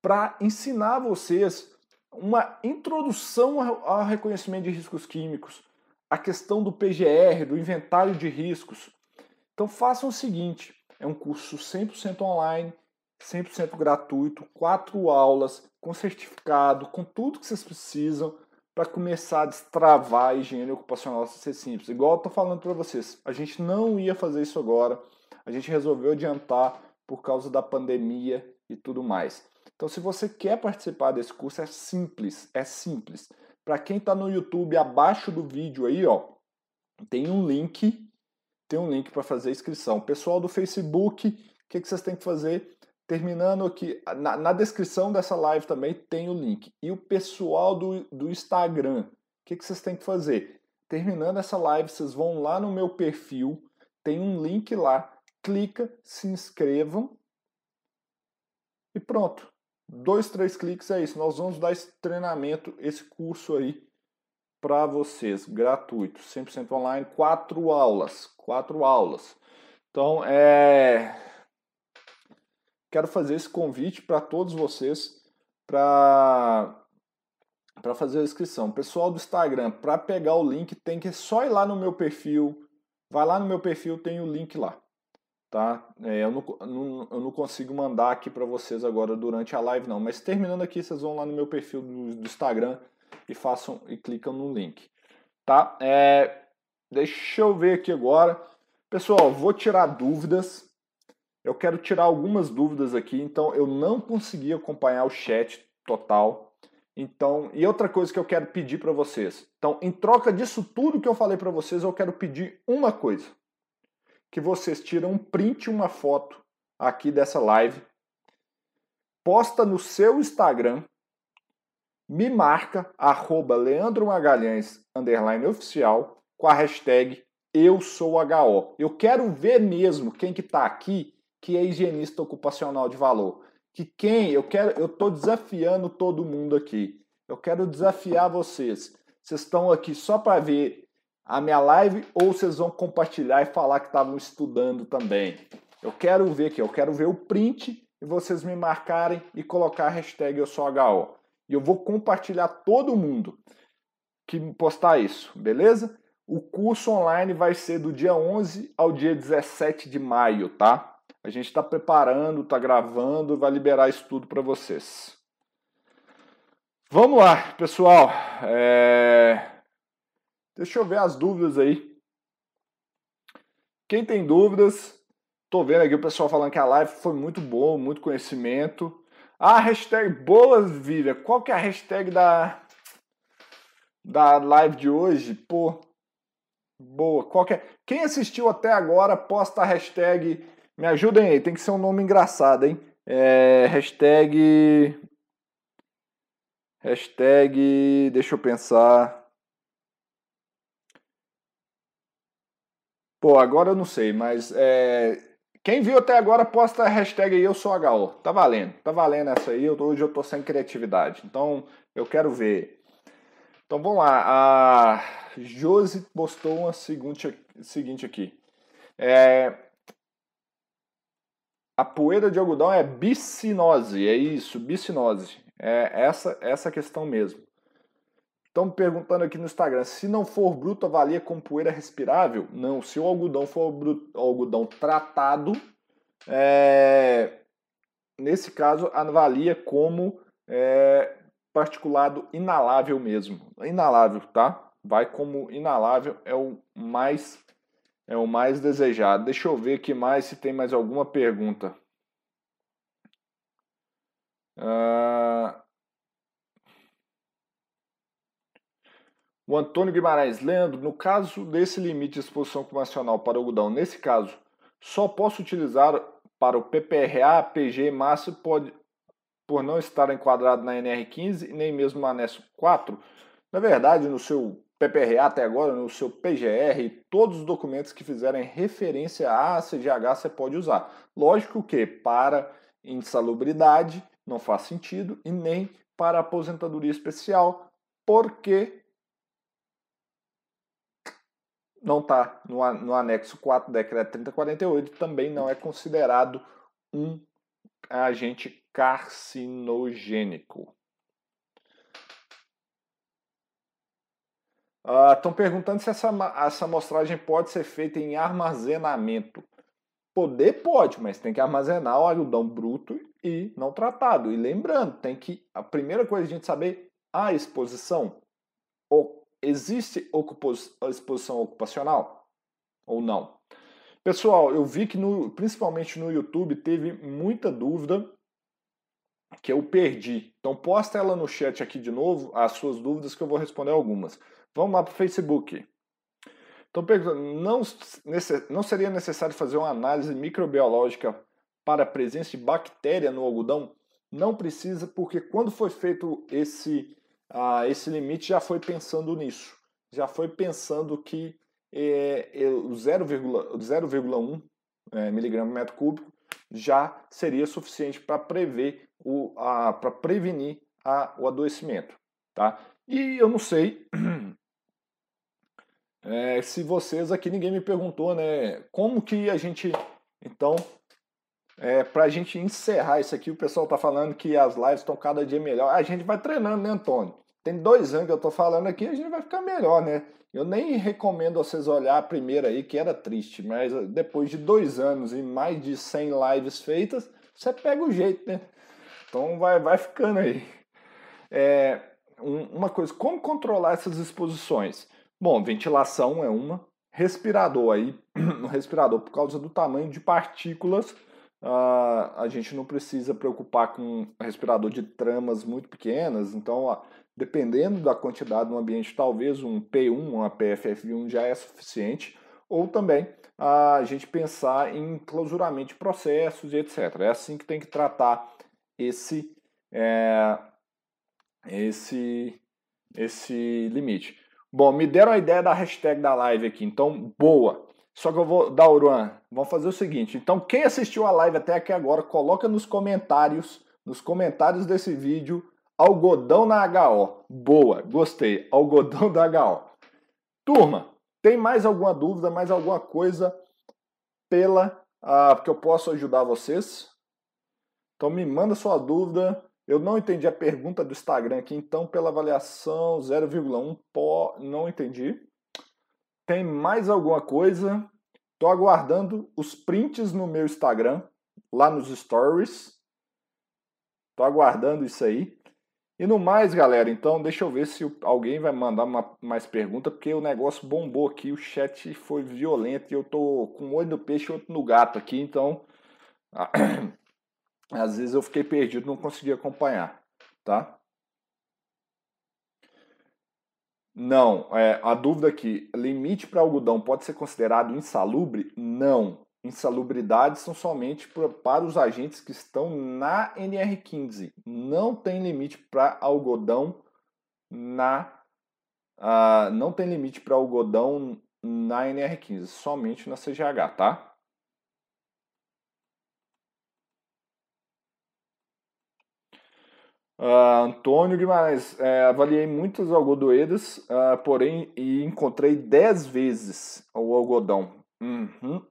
[SPEAKER 1] para ensinar vocês uma introdução ao reconhecimento de riscos químicos, a questão do PGR, do inventário de riscos. Então façam o seguinte, é um curso 100% online, 100% gratuito, quatro aulas, com certificado, com tudo que vocês precisam para começar a destravar a higiene ocupacional ser simples. Igual eu estou falando para vocês, a gente não ia fazer isso agora, a gente resolveu adiantar por causa da pandemia e tudo mais. Então, se você quer participar desse curso, é simples, é simples. Para quem está no YouTube, abaixo do vídeo aí, ó, tem um link, tem um link para fazer a inscrição. Pessoal do Facebook, o que, que vocês têm que fazer? Terminando aqui, na, na, descrição dessa live também tem o link. E o pessoal do, do Instagram, o que, que vocês têm que fazer? Terminando essa live, vocês vão lá no meu perfil, tem um link lá, clica, se inscrevam e pronto. Dois, três cliques é isso. Nós vamos dar esse treinamento, esse curso aí para vocês, gratuito, 100% online, quatro aulas, quatro aulas. Então, é quero fazer esse convite para todos vocês para para fazer a inscrição. Pessoal do Instagram, para pegar o link tem que só ir lá no meu perfil. Vai lá no meu perfil, tem o link lá. Tá? É, eu, não, não, eu não consigo mandar aqui para vocês agora durante a live não, mas terminando aqui vocês vão lá no meu perfil do, do Instagram e façam e clicam no link. Tá? É, deixa eu ver aqui agora. Pessoal, vou tirar dúvidas eu quero tirar algumas dúvidas aqui, então eu não consegui acompanhar o chat total. Então, e outra coisa que eu quero pedir para vocês. Então, em troca disso tudo que eu falei para vocês, eu quero pedir uma coisa. Que vocês tiram um print, uma foto aqui dessa live, posta no seu Instagram, me marca, arroba Leandro Magalhães, underline oficial, com a hashtag eu sou HO. Eu quero ver mesmo quem que está aqui que é higienista ocupacional de valor. Que quem eu quero, eu estou desafiando todo mundo aqui. Eu quero desafiar vocês. Vocês estão aqui só para ver a minha live ou vocês vão compartilhar e falar que estavam estudando também? Eu quero ver aqui, eu quero ver o print e vocês me marcarem e colocar a hashtag eu sou HO. E eu vou compartilhar todo mundo que postar isso, beleza? O curso online vai ser do dia 11 ao dia 17 de maio, tá? A gente está preparando, está gravando, vai liberar isso tudo para vocês. Vamos lá, pessoal. É... Deixa eu ver as dúvidas aí. Quem tem dúvidas, tô vendo aqui o pessoal falando que a live foi muito boa, muito conhecimento. Ah, hashtag boas, Vivian. Qual que é a hashtag da, da live de hoje? Pô, boa. Qual que é? Quem assistiu até agora, posta a hashtag me ajudem aí, tem que ser um nome engraçado, hein? É, hashtag. Hashtag. Deixa eu pensar. Pô, agora eu não sei, mas é, quem viu até agora, posta a hashtag aí eu sou HO. Tá valendo, tá valendo essa aí. Hoje eu tô sem criatividade. Então eu quero ver. Então vamos lá. A Josi postou uma seguinte, seguinte aqui. É, a poeira de algodão é bicinose, é isso, bicinose. É essa essa questão mesmo. Estão perguntando aqui no Instagram, se não for bruto, avalia como poeira respirável? Não, se o algodão for bruto, algodão tratado, é, nesse caso, avalia como é, particulado inalável mesmo. Inalável, tá? Vai como inalável, é o mais é o mais desejado. Deixa eu ver aqui mais se tem mais alguma pergunta. Uh... O Antônio Guimarães, Leandro, no caso desse limite de exposição ocupacional para o algodão, nesse caso, só posso utilizar para o PPRA, PG, massa, pode, por não estar enquadrado na NR15 e nem mesmo no anexo 4? Na verdade, no seu PPRA até agora, no seu PGR, todos os documentos que fizerem referência a CGH você pode usar. Lógico que para insalubridade não faz sentido e nem para aposentadoria especial, porque não está no, no anexo 4 do decreto 3048, também não é considerado um agente carcinogênico. Estão uh, perguntando se essa, essa amostragem pode ser feita em armazenamento. Poder pode, mas tem que armazenar o algodão bruto e não tratado. E lembrando, tem que a primeira coisa a gente saber a exposição. Ou existe exposição ocupacional ou não? Pessoal, eu vi que no, principalmente no YouTube teve muita dúvida que eu perdi. Então posta ela no chat aqui de novo, as suas dúvidas que eu vou responder algumas. Vamos lá para o Facebook. Então, não, não seria necessário fazer uma análise microbiológica para a presença de bactéria no algodão? Não precisa, porque quando foi feito esse, esse limite, já foi pensando nisso. Já foi pensando que é, é, o 0,1 é, miligrama metro cúbico já seria suficiente para prever o, para prevenir a, o adoecimento, tá? E eu não sei É, se vocês aqui ninguém me perguntou, né? Como que a gente. Então, é, para a gente encerrar isso aqui, o pessoal tá falando que as lives estão cada dia melhor. A gente vai treinando, né, Antônio? Tem dois anos que eu tô falando aqui, a gente vai ficar melhor, né? Eu nem recomendo vocês olhar a primeira aí, que era triste, mas depois de dois anos e mais de 100 lives feitas, você pega o jeito, né? Então vai, vai ficando aí. É, um, uma coisa, como controlar essas exposições? Bom, ventilação é uma. Respirador aí, no respirador, por causa do tamanho de partículas, uh, a gente não precisa preocupar com respirador de tramas muito pequenas. Então, uh, dependendo da quantidade no ambiente, talvez um P1, uma PFF1 já é suficiente. Ou também a gente pensar em clausuramento de processos e etc. É assim que tem que tratar esse, é, esse, esse limite. Bom, me deram a ideia da hashtag da live aqui, então boa. Só que eu vou dar Uruan. Vamos fazer o seguinte. Então, quem assistiu a live até aqui agora, coloca nos comentários, nos comentários desse vídeo, algodão na HO. Boa, gostei. Algodão da HO. Turma, tem mais alguma dúvida, mais alguma coisa pela uh, que eu posso ajudar vocês? Então me manda sua dúvida eu não entendi a pergunta do Instagram aqui, então pela avaliação 0,1, não entendi. Tem mais alguma coisa? Estou aguardando os prints no meu Instagram, lá nos stories. Estou aguardando isso aí. E no mais, galera, então deixa eu ver se alguém vai mandar uma, mais pergunta, porque o negócio bombou aqui, o chat foi violento e eu tô com um olho no peixe e outro no gato aqui, então às vezes eu fiquei perdido, não consegui acompanhar, tá? Não, é, a dúvida aqui, limite para algodão pode ser considerado insalubre? Não. Insalubridades são somente para os agentes que estão na NR15. Não tem limite para algodão na. Uh, não tem limite para algodão na NR15, somente na CGH, tá? Uh, Antônio Guimarães, é, avaliei muitas algodoeiras, uh, porém, e encontrei 10 vezes o algodão. Uhum.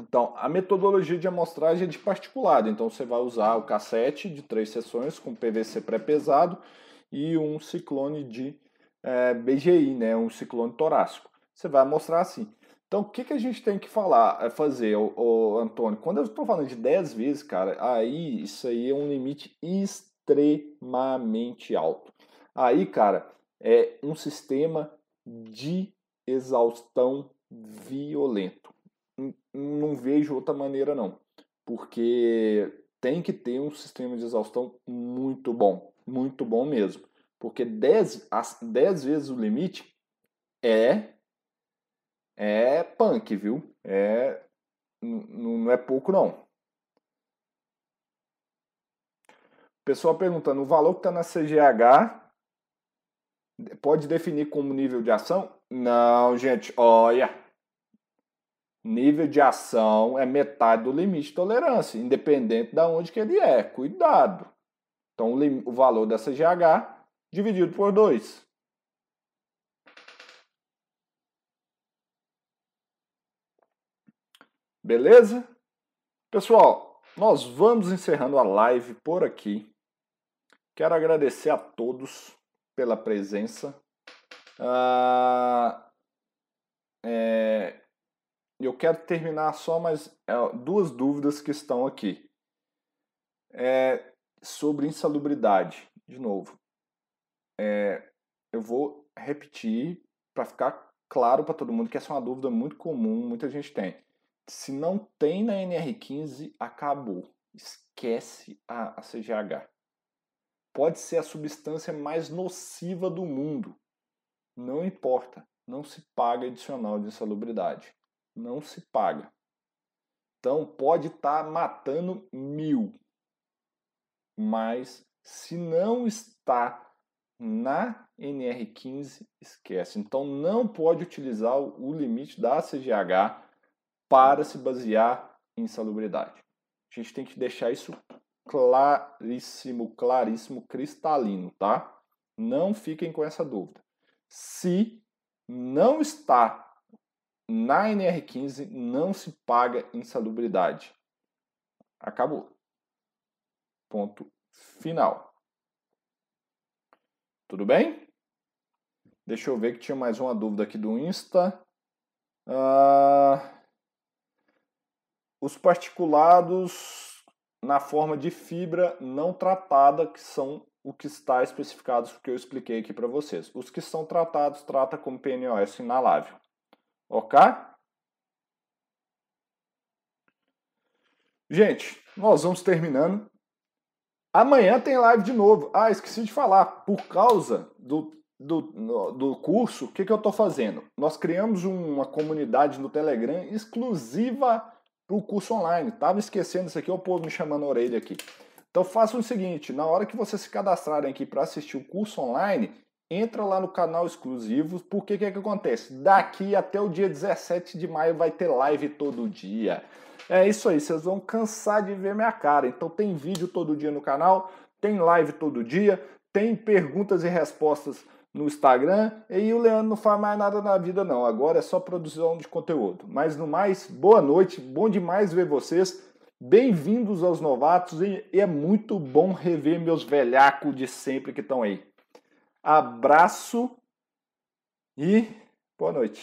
[SPEAKER 1] Então, a metodologia de amostragem é de particulado. Então, você vai usar o cassete de três sessões com PVC pré-pesado e um ciclone de é, BGI, né, um ciclone torácico. Você vai mostrar assim. Então, o que, que a gente tem que falar, é fazer, o, o Antônio? Quando eu estou falando de 10 vezes, cara, aí isso aí é um limite extremamente alto. Aí, cara, é um sistema de exaustão violento. Não vejo outra maneira, não. Porque tem que ter um sistema de exaustão muito bom. Muito bom mesmo. Porque 10, 10 vezes o limite é é punk, viu? É não é pouco não. Pessoal perguntando, o valor que está na CGH pode definir como nível de ação? Não, gente, olha. Nível de ação é metade do limite de tolerância, independente de onde que ele é. Cuidado. Então, o, valor da CGH dividido por 2. Beleza? Pessoal, nós vamos encerrando a live por aqui. Quero agradecer a todos pela presença. Ah, é, eu quero terminar só mais é, duas dúvidas que estão aqui. É, sobre insalubridade, de novo é, eu vou repetir para ficar claro para todo mundo que essa é uma dúvida muito comum, muita gente tem. Se não tem na NR15, acabou. Esquece a, a CGH. Pode ser a substância mais nociva do mundo. Não importa. Não se paga adicional de insalubridade. Não se paga. Então pode estar tá matando mil. Mas se não está na NR15, esquece. Então não pode utilizar o limite da CGH para se basear em salubridade. A gente tem que deixar isso claríssimo, claríssimo, cristalino, tá? Não fiquem com essa dúvida. Se não está na NR15, não se paga insalubridade. Acabou. Ponto final. Tudo bem? Deixa eu ver que tinha mais uma dúvida aqui do Insta. Ah, os particulados na forma de fibra não tratada, que são o que está especificados que eu expliquei aqui para vocês. Os que são tratados, trata como PNOS inalável. Ok? Gente, nós vamos terminando. Amanhã tem live de novo. Ah, esqueci de falar. Por causa do, do, do curso, o que, que eu estou fazendo? Nós criamos uma comunidade no Telegram exclusiva para o curso online. Tava esquecendo isso aqui, o povo me chamando a orelha aqui. Então façam o seguinte, na hora que vocês se cadastrarem aqui para assistir o curso online, entra lá no canal exclusivo, porque o que, que acontece? Daqui até o dia 17 de maio vai ter live todo dia. É isso aí, vocês vão cansar de ver minha cara. Então tem vídeo todo dia no canal, tem live todo dia, tem perguntas e respostas no Instagram. E o Leandro não faz mais nada na vida, não. Agora é só produção de conteúdo. Mas no mais, boa noite, bom demais ver vocês. Bem-vindos aos novatos e é muito bom rever meus velhacos de sempre que estão aí. Abraço e boa noite.